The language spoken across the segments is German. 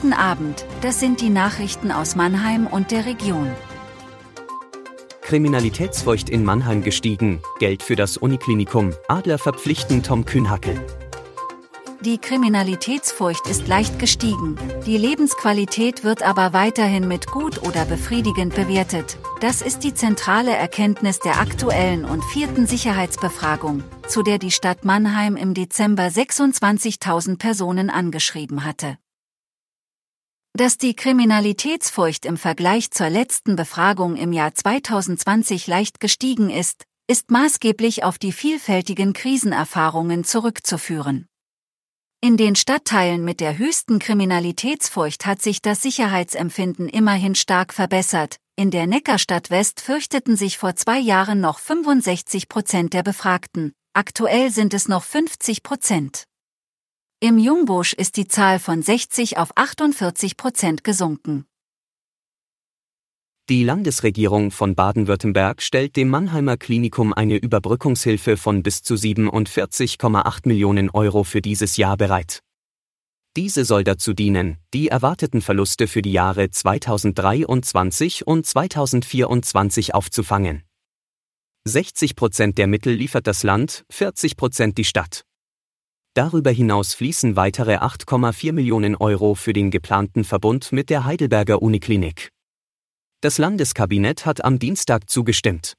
Guten Abend, das sind die Nachrichten aus Mannheim und der Region. Kriminalitätsfurcht in Mannheim gestiegen, Geld für das Uniklinikum, Adler verpflichten Tom Kühnhackel. Die Kriminalitätsfurcht ist leicht gestiegen, die Lebensqualität wird aber weiterhin mit gut oder befriedigend bewertet. Das ist die zentrale Erkenntnis der aktuellen und vierten Sicherheitsbefragung, zu der die Stadt Mannheim im Dezember 26.000 Personen angeschrieben hatte. Dass die Kriminalitätsfurcht im Vergleich zur letzten Befragung im Jahr 2020 leicht gestiegen ist, ist maßgeblich auf die vielfältigen Krisenerfahrungen zurückzuführen. In den Stadtteilen mit der höchsten Kriminalitätsfurcht hat sich das Sicherheitsempfinden immerhin stark verbessert. In der Neckarstadt West fürchteten sich vor zwei Jahren noch 65 Prozent der Befragten, aktuell sind es noch 50 Prozent. Im Jungbusch ist die Zahl von 60 auf 48 Prozent gesunken. Die Landesregierung von Baden-Württemberg stellt dem Mannheimer Klinikum eine Überbrückungshilfe von bis zu 47,8 Millionen Euro für dieses Jahr bereit. Diese soll dazu dienen, die erwarteten Verluste für die Jahre 2023 und 2024 aufzufangen. 60 Prozent der Mittel liefert das Land, 40 Prozent die Stadt. Darüber hinaus fließen weitere 8,4 Millionen Euro für den geplanten Verbund mit der Heidelberger Uniklinik. Das Landeskabinett hat am Dienstag zugestimmt.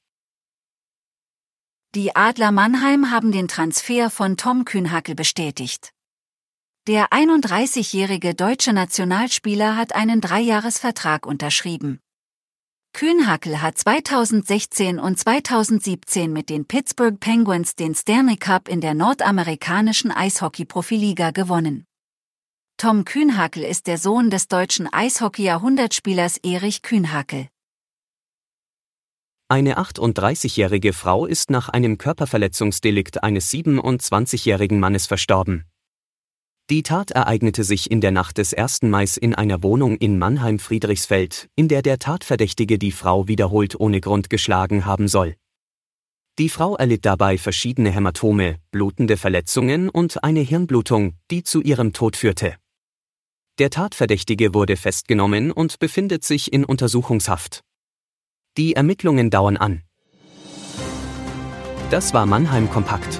Die Adler Mannheim haben den Transfer von Tom Kühnhackel bestätigt. Der 31-jährige deutsche Nationalspieler hat einen Dreijahresvertrag unterschrieben. Kühnhackel hat 2016 und 2017 mit den Pittsburgh Penguins den Stanley Cup in der nordamerikanischen Eishockey-Profiliga gewonnen. Tom Kühnhackel ist der Sohn des deutschen Eishockey-Jahrhundertspielers Erich Kühnhackel. Eine 38-jährige Frau ist nach einem Körperverletzungsdelikt eines 27-jährigen Mannes verstorben. Die Tat ereignete sich in der Nacht des 1. Mai in einer Wohnung in Mannheim-Friedrichsfeld, in der der Tatverdächtige die Frau wiederholt ohne Grund geschlagen haben soll. Die Frau erlitt dabei verschiedene Hämatome, blutende Verletzungen und eine Hirnblutung, die zu ihrem Tod führte. Der Tatverdächtige wurde festgenommen und befindet sich in Untersuchungshaft. Die Ermittlungen dauern an. Das war Mannheim Kompakt.